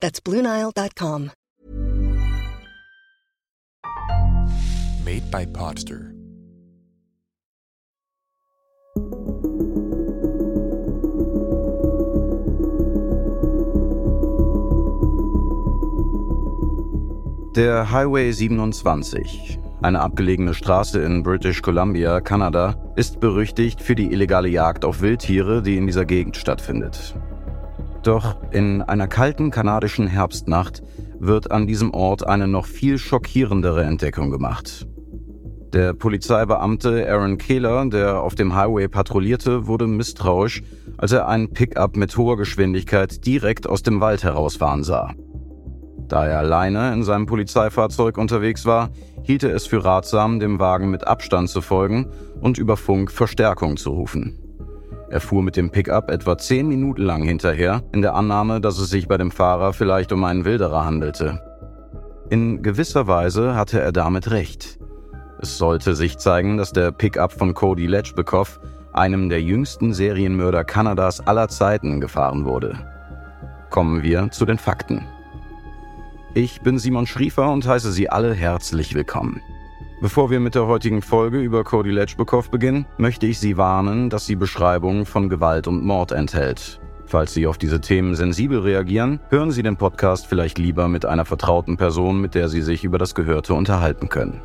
That's BlueNile.com. Made by Podster. Der Highway 27, eine abgelegene Straße in British Columbia, Kanada, ist berüchtigt für die illegale Jagd auf Wildtiere, die in dieser Gegend stattfindet. Doch in einer kalten kanadischen Herbstnacht wird an diesem Ort eine noch viel schockierendere Entdeckung gemacht. Der Polizeibeamte Aaron Kehler, der auf dem Highway patrouillierte, wurde misstrauisch, als er einen Pickup mit hoher Geschwindigkeit direkt aus dem Wald herausfahren sah. Da er alleine in seinem Polizeifahrzeug unterwegs war, hielt er es für ratsam, dem Wagen mit Abstand zu folgen und über Funk Verstärkung zu rufen. Er fuhr mit dem Pickup etwa zehn Minuten lang hinterher, in der Annahme, dass es sich bei dem Fahrer vielleicht um einen Wilderer handelte. In gewisser Weise hatte er damit recht. Es sollte sich zeigen, dass der Pickup von Cody Letchbekoff, einem der jüngsten Serienmörder Kanadas aller Zeiten, gefahren wurde. Kommen wir zu den Fakten. Ich bin Simon Schriefer und heiße Sie alle herzlich willkommen. Bevor wir mit der heutigen Folge über Cody Letchbekoff beginnen, möchte ich Sie warnen, dass sie Beschreibungen von Gewalt und Mord enthält. Falls Sie auf diese Themen sensibel reagieren, hören Sie den Podcast vielleicht lieber mit einer vertrauten Person, mit der Sie sich über das Gehörte unterhalten können.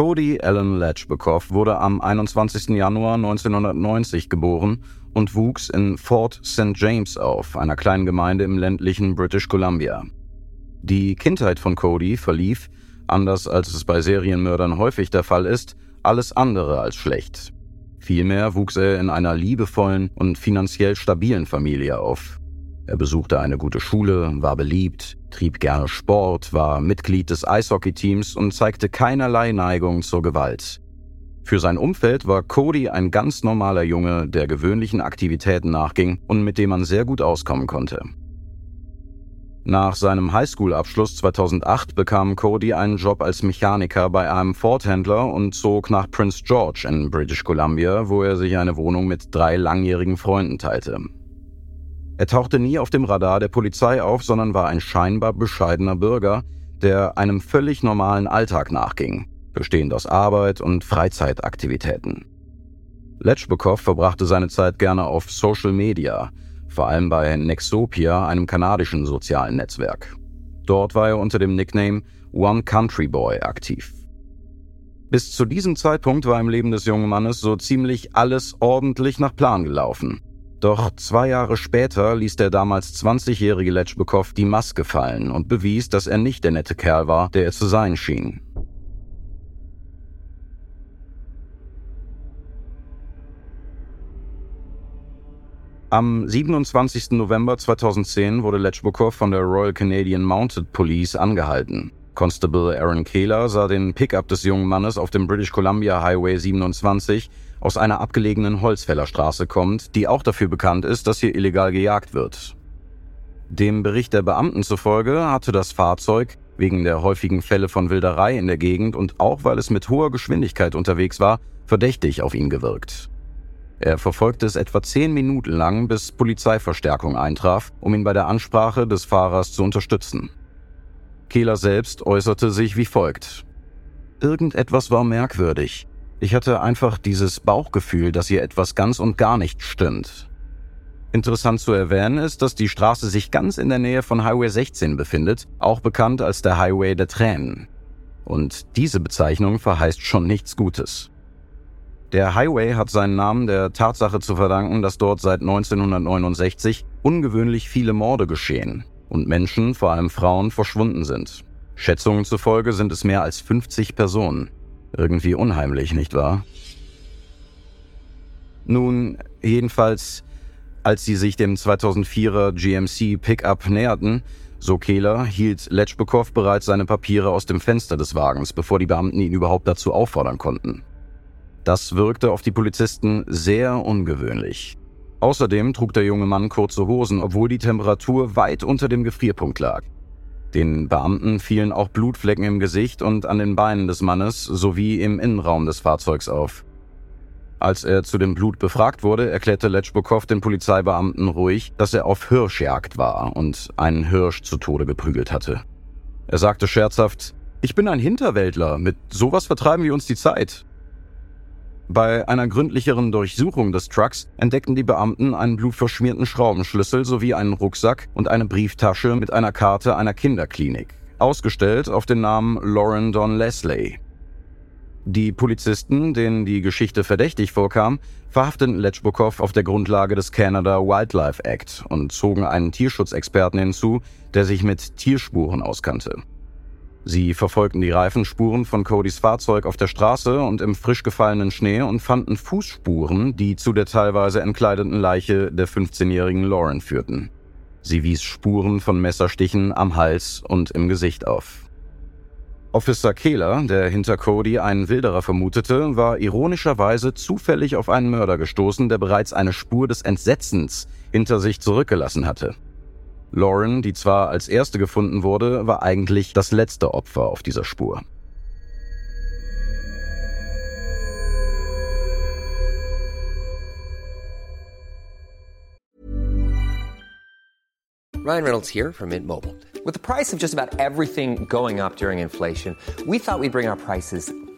Cody Allen Letchbekoff wurde am 21. Januar 1990 geboren und wuchs in Fort St. James auf, einer kleinen Gemeinde im ländlichen British Columbia. Die Kindheit von Cody verlief, anders als es bei Serienmördern häufig der Fall ist, alles andere als schlecht. Vielmehr wuchs er in einer liebevollen und finanziell stabilen Familie auf. Er besuchte eine gute Schule, war beliebt, trieb gerne Sport, war Mitglied des Eishockeyteams und zeigte keinerlei Neigung zur Gewalt. Für sein Umfeld war Cody ein ganz normaler Junge, der gewöhnlichen Aktivitäten nachging und mit dem man sehr gut auskommen konnte. Nach seinem Highschool-Abschluss 2008 bekam Cody einen Job als Mechaniker bei einem Ford-Händler und zog nach Prince George in British Columbia, wo er sich eine Wohnung mit drei langjährigen Freunden teilte. Er tauchte nie auf dem Radar der Polizei auf, sondern war ein scheinbar bescheidener Bürger, der einem völlig normalen Alltag nachging, bestehend aus Arbeit und Freizeitaktivitäten. Letschbekow verbrachte seine Zeit gerne auf Social Media, vor allem bei Nexopia, einem kanadischen sozialen Netzwerk. Dort war er unter dem Nickname One Country Boy aktiv. Bis zu diesem Zeitpunkt war im Leben des jungen Mannes so ziemlich alles ordentlich nach Plan gelaufen. Doch zwei Jahre später ließ der damals 20-jährige Letschbekow die Maske fallen und bewies, dass er nicht der nette Kerl war, der er zu sein schien. Am 27. November 2010 wurde Letschbekow von der Royal Canadian Mounted Police angehalten. Constable Aaron Kehler sah den Pickup des jungen Mannes auf dem British Columbia Highway 27 aus einer abgelegenen Holzfällerstraße kommt, die auch dafür bekannt ist, dass hier illegal gejagt wird. Dem Bericht der Beamten zufolge hatte das Fahrzeug wegen der häufigen Fälle von Wilderei in der Gegend und auch weil es mit hoher Geschwindigkeit unterwegs war, verdächtig auf ihn gewirkt. Er verfolgte es etwa zehn Minuten lang, bis Polizeiverstärkung eintraf, um ihn bei der Ansprache des Fahrers zu unterstützen. Kehler selbst äußerte sich wie folgt. Irgendetwas war merkwürdig. Ich hatte einfach dieses Bauchgefühl, dass hier etwas ganz und gar nicht stimmt. Interessant zu erwähnen ist, dass die Straße sich ganz in der Nähe von Highway 16 befindet, auch bekannt als der Highway der Tränen. Und diese Bezeichnung verheißt schon nichts Gutes. Der Highway hat seinen Namen der Tatsache zu verdanken, dass dort seit 1969 ungewöhnlich viele Morde geschehen und Menschen, vor allem Frauen, verschwunden sind. Schätzungen zufolge sind es mehr als 50 Personen. Irgendwie unheimlich, nicht wahr? Nun, jedenfalls, als sie sich dem 2004er GMC Pickup näherten, so Kehler, hielt Letschbekow bereits seine Papiere aus dem Fenster des Wagens, bevor die Beamten ihn überhaupt dazu auffordern konnten. Das wirkte auf die Polizisten sehr ungewöhnlich. Außerdem trug der junge Mann kurze Hosen, obwohl die Temperatur weit unter dem Gefrierpunkt lag. Den Beamten fielen auch Blutflecken im Gesicht und an den Beinen des Mannes sowie im Innenraum des Fahrzeugs auf. Als er zu dem Blut befragt wurde, erklärte Letschbukow den Polizeibeamten ruhig, dass er auf Hirschjagd war und einen Hirsch zu Tode geprügelt hatte. Er sagte scherzhaft, ich bin ein Hinterwäldler, mit sowas vertreiben wir uns die Zeit. Bei einer gründlicheren Durchsuchung des Trucks entdeckten die Beamten einen blutverschmierten Schraubenschlüssel sowie einen Rucksack und eine Brieftasche mit einer Karte einer Kinderklinik, ausgestellt auf den Namen Lauren Don Leslie. Die Polizisten, denen die Geschichte verdächtig vorkam, verhafteten Letschbukow auf der Grundlage des Canada Wildlife Act und zogen einen Tierschutzexperten hinzu, der sich mit Tierspuren auskannte. Sie verfolgten die Reifenspuren von Codys Fahrzeug auf der Straße und im frisch gefallenen Schnee und fanden Fußspuren, die zu der teilweise entkleideten Leiche der 15-jährigen Lauren führten. Sie wies Spuren von Messerstichen am Hals und im Gesicht auf. Officer Kehler, der hinter Cody einen Wilderer vermutete, war ironischerweise zufällig auf einen Mörder gestoßen, der bereits eine Spur des Entsetzens hinter sich zurückgelassen hatte. Lauren, die zwar als erste gefunden wurde, war eigentlich das letzte Opfer auf dieser Spur. Ryan Reynolds here from Mint Mobile. With the price of just about everything going up during inflation, we thought we'd bring our prices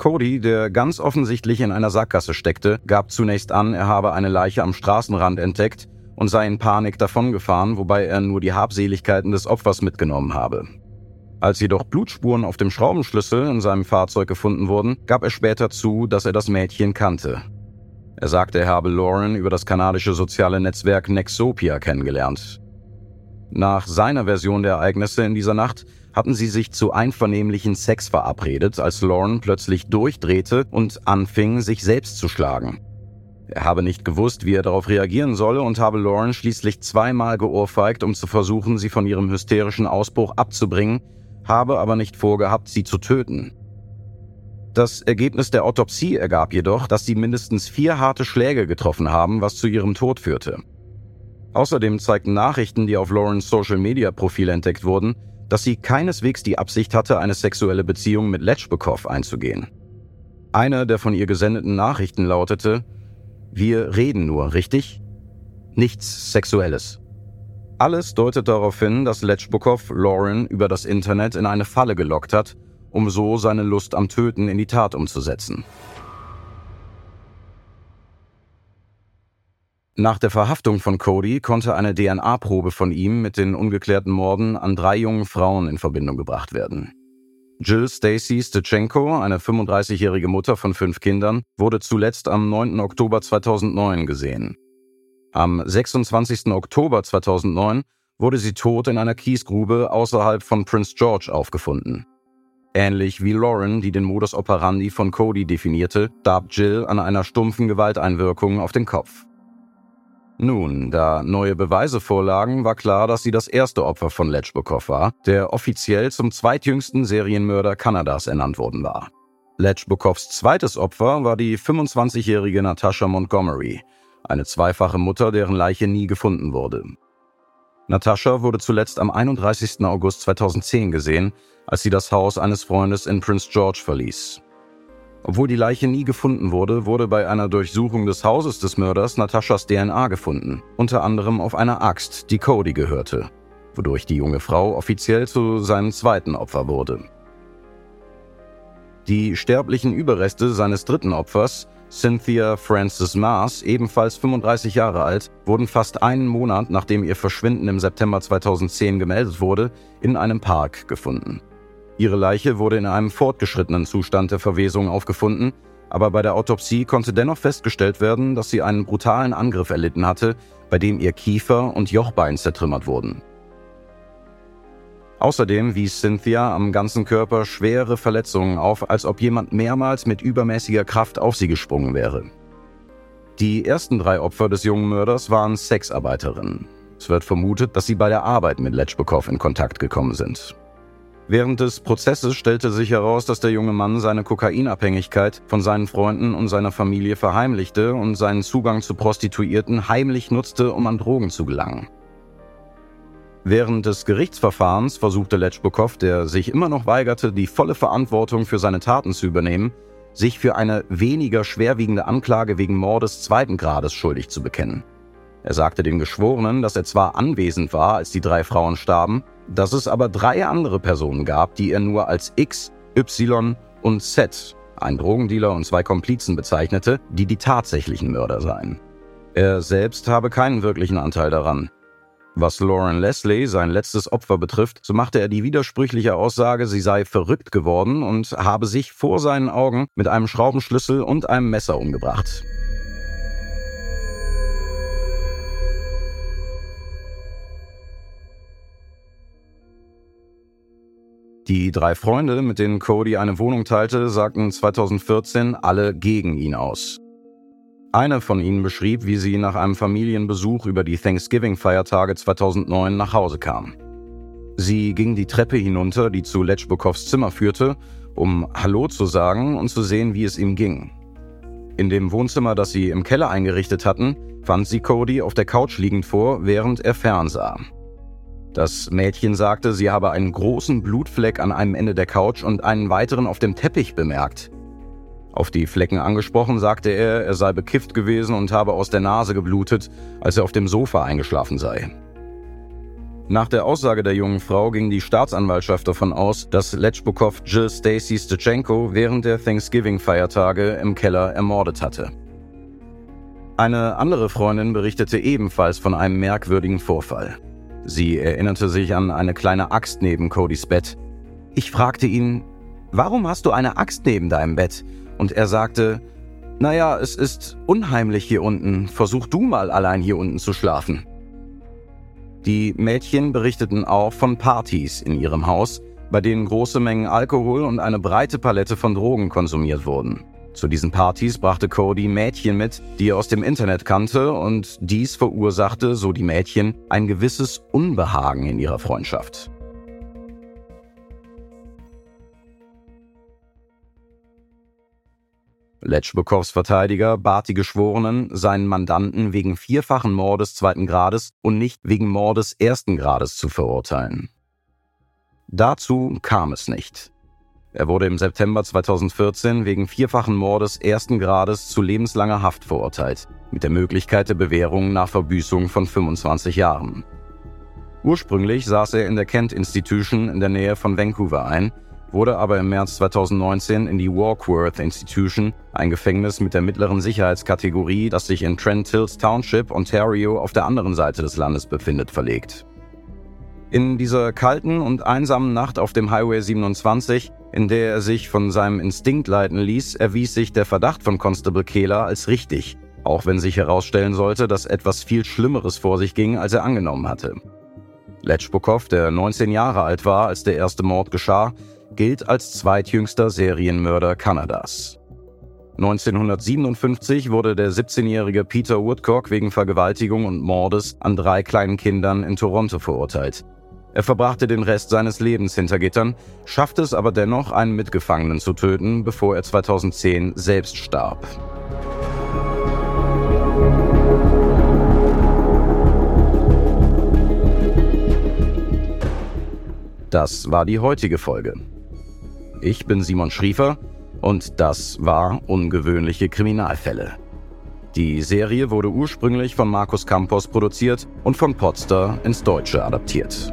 Cody, der ganz offensichtlich in einer Sackgasse steckte, gab zunächst an, er habe eine Leiche am Straßenrand entdeckt und sei in Panik davongefahren, wobei er nur die Habseligkeiten des Opfers mitgenommen habe. Als jedoch Blutspuren auf dem Schraubenschlüssel in seinem Fahrzeug gefunden wurden, gab er später zu, dass er das Mädchen kannte. Er sagte, er habe Lauren über das kanadische soziale Netzwerk Nexopia kennengelernt. Nach seiner Version der Ereignisse in dieser Nacht hatten sie sich zu einvernehmlichen Sex verabredet, als Lauren plötzlich durchdrehte und anfing, sich selbst zu schlagen. Er habe nicht gewusst, wie er darauf reagieren solle und habe Lauren schließlich zweimal geohrfeigt, um zu versuchen, sie von ihrem hysterischen Ausbruch abzubringen, habe aber nicht vorgehabt, sie zu töten. Das Ergebnis der Autopsie ergab jedoch, dass sie mindestens vier harte Schläge getroffen haben, was zu ihrem Tod führte. Außerdem zeigten Nachrichten, die auf Laurens Social-Media-Profil entdeckt wurden, dass sie keineswegs die Absicht hatte, eine sexuelle Beziehung mit Letschbekow einzugehen. Eine der von ihr gesendeten Nachrichten lautete, wir reden nur, richtig? Nichts Sexuelles. Alles deutet darauf hin, dass Letschbukow Lauren über das Internet in eine Falle gelockt hat um so seine Lust am Töten in die Tat umzusetzen. Nach der Verhaftung von Cody konnte eine DNA-Probe von ihm mit den ungeklärten Morden an drei jungen Frauen in Verbindung gebracht werden. Jill Stacy Stechenko, eine 35-jährige Mutter von fünf Kindern, wurde zuletzt am 9. Oktober 2009 gesehen. Am 26. Oktober 2009 wurde sie tot in einer Kiesgrube außerhalb von Prince George aufgefunden. Ähnlich wie Lauren, die den Modus operandi von Cody definierte, starb Jill an einer stumpfen Gewalteinwirkung auf den Kopf. Nun, da neue Beweise vorlagen, war klar, dass sie das erste Opfer von Letschbukow war, der offiziell zum zweitjüngsten Serienmörder Kanadas ernannt worden war. Letschbukows zweites Opfer war die 25-jährige Natasha Montgomery, eine zweifache Mutter, deren Leiche nie gefunden wurde. Natascha wurde zuletzt am 31. August 2010 gesehen, als sie das Haus eines Freundes in Prince George verließ. Obwohl die Leiche nie gefunden wurde, wurde bei einer Durchsuchung des Hauses des Mörders Nataschas DNA gefunden, unter anderem auf einer Axt, die Cody gehörte, wodurch die junge Frau offiziell zu seinem zweiten Opfer wurde. Die sterblichen Überreste seines dritten Opfers, Cynthia Frances Mars, ebenfalls 35 Jahre alt, wurden fast einen Monat nachdem ihr Verschwinden im September 2010 gemeldet wurde, in einem Park gefunden. Ihre Leiche wurde in einem fortgeschrittenen Zustand der Verwesung aufgefunden, aber bei der Autopsie konnte dennoch festgestellt werden, dass sie einen brutalen Angriff erlitten hatte, bei dem ihr Kiefer und Jochbein zertrümmert wurden. Außerdem wies Cynthia am ganzen Körper schwere Verletzungen auf, als ob jemand mehrmals mit übermäßiger Kraft auf sie gesprungen wäre. Die ersten drei Opfer des jungen Mörders waren Sexarbeiterinnen. Es wird vermutet, dass sie bei der Arbeit mit Letschbekow in Kontakt gekommen sind. Während des Prozesses stellte sich heraus, dass der junge Mann seine Kokainabhängigkeit von seinen Freunden und seiner Familie verheimlichte und seinen Zugang zu Prostituierten heimlich nutzte, um an Drogen zu gelangen. Während des Gerichtsverfahrens versuchte Letschbukow, der sich immer noch weigerte, die volle Verantwortung für seine Taten zu übernehmen, sich für eine weniger schwerwiegende Anklage wegen Mordes zweiten Grades schuldig zu bekennen. Er sagte den Geschworenen, dass er zwar anwesend war, als die drei Frauen starben, dass es aber drei andere Personen gab, die er nur als X, Y und Z, ein Drogendealer und zwei Komplizen bezeichnete, die die tatsächlichen Mörder seien. Er selbst habe keinen wirklichen Anteil daran. Was Lauren Leslie, sein letztes Opfer, betrifft, so machte er die widersprüchliche Aussage, sie sei verrückt geworden und habe sich vor seinen Augen mit einem Schraubenschlüssel und einem Messer umgebracht. Die drei Freunde, mit denen Cody eine Wohnung teilte, sagten 2014 alle gegen ihn aus. Eine von ihnen beschrieb, wie sie nach einem Familienbesuch über die Thanksgiving-Feiertage 2009 nach Hause kam. Sie ging die Treppe hinunter, die zu Letschbukows Zimmer führte, um Hallo zu sagen und zu sehen, wie es ihm ging. In dem Wohnzimmer, das sie im Keller eingerichtet hatten, fand sie Cody auf der Couch liegend vor, während er fernsah. Das Mädchen sagte, sie habe einen großen Blutfleck an einem Ende der Couch und einen weiteren auf dem Teppich bemerkt. Auf die Flecken angesprochen, sagte er, er sei bekifft gewesen und habe aus der Nase geblutet, als er auf dem Sofa eingeschlafen sei. Nach der Aussage der jungen Frau ging die Staatsanwaltschaft davon aus, dass Letschbukow Jill Stacy Stechenko während der Thanksgiving-Feiertage im Keller ermordet hatte. Eine andere Freundin berichtete ebenfalls von einem merkwürdigen Vorfall. Sie erinnerte sich an eine kleine Axt neben Codys Bett. Ich fragte ihn, warum hast du eine Axt neben deinem Bett? Und er sagte, naja, es ist unheimlich hier unten, versuch du mal allein hier unten zu schlafen. Die Mädchen berichteten auch von Partys in ihrem Haus, bei denen große Mengen Alkohol und eine breite Palette von Drogen konsumiert wurden. Zu diesen Partys brachte Cody Mädchen mit, die er aus dem Internet kannte, und dies verursachte, so die Mädchen, ein gewisses Unbehagen in ihrer Freundschaft. Letschbekows Verteidiger bat die Geschworenen, seinen Mandanten wegen vierfachen Mordes zweiten Grades und nicht wegen Mordes ersten Grades zu verurteilen. Dazu kam es nicht. Er wurde im September 2014 wegen vierfachen Mordes ersten Grades zu lebenslanger Haft verurteilt, mit der Möglichkeit der Bewährung nach Verbüßung von 25 Jahren. Ursprünglich saß er in der Kent Institution in der Nähe von Vancouver ein, wurde aber im März 2019 in die Warkworth Institution, ein Gefängnis mit der mittleren Sicherheitskategorie, das sich in Trent Hills Township, Ontario, auf der anderen Seite des Landes befindet, verlegt. In dieser kalten und einsamen Nacht auf dem Highway 27, in der er sich von seinem Instinkt leiten ließ, erwies sich der Verdacht von Constable Kehler als richtig, auch wenn sich herausstellen sollte, dass etwas viel Schlimmeres vor sich ging, als er angenommen hatte. Letschbukow, der 19 Jahre alt war, als der erste Mord geschah, gilt als zweitjüngster Serienmörder Kanadas. 1957 wurde der 17-jährige Peter Woodcock wegen Vergewaltigung und Mordes an drei kleinen Kindern in Toronto verurteilt. Er verbrachte den Rest seines Lebens hinter Gittern, schaffte es aber dennoch, einen Mitgefangenen zu töten, bevor er 2010 selbst starb. Das war die heutige Folge. Ich bin Simon Schriefer und das war Ungewöhnliche Kriminalfälle. Die Serie wurde ursprünglich von Markus Campos produziert und von Podster ins Deutsche adaptiert.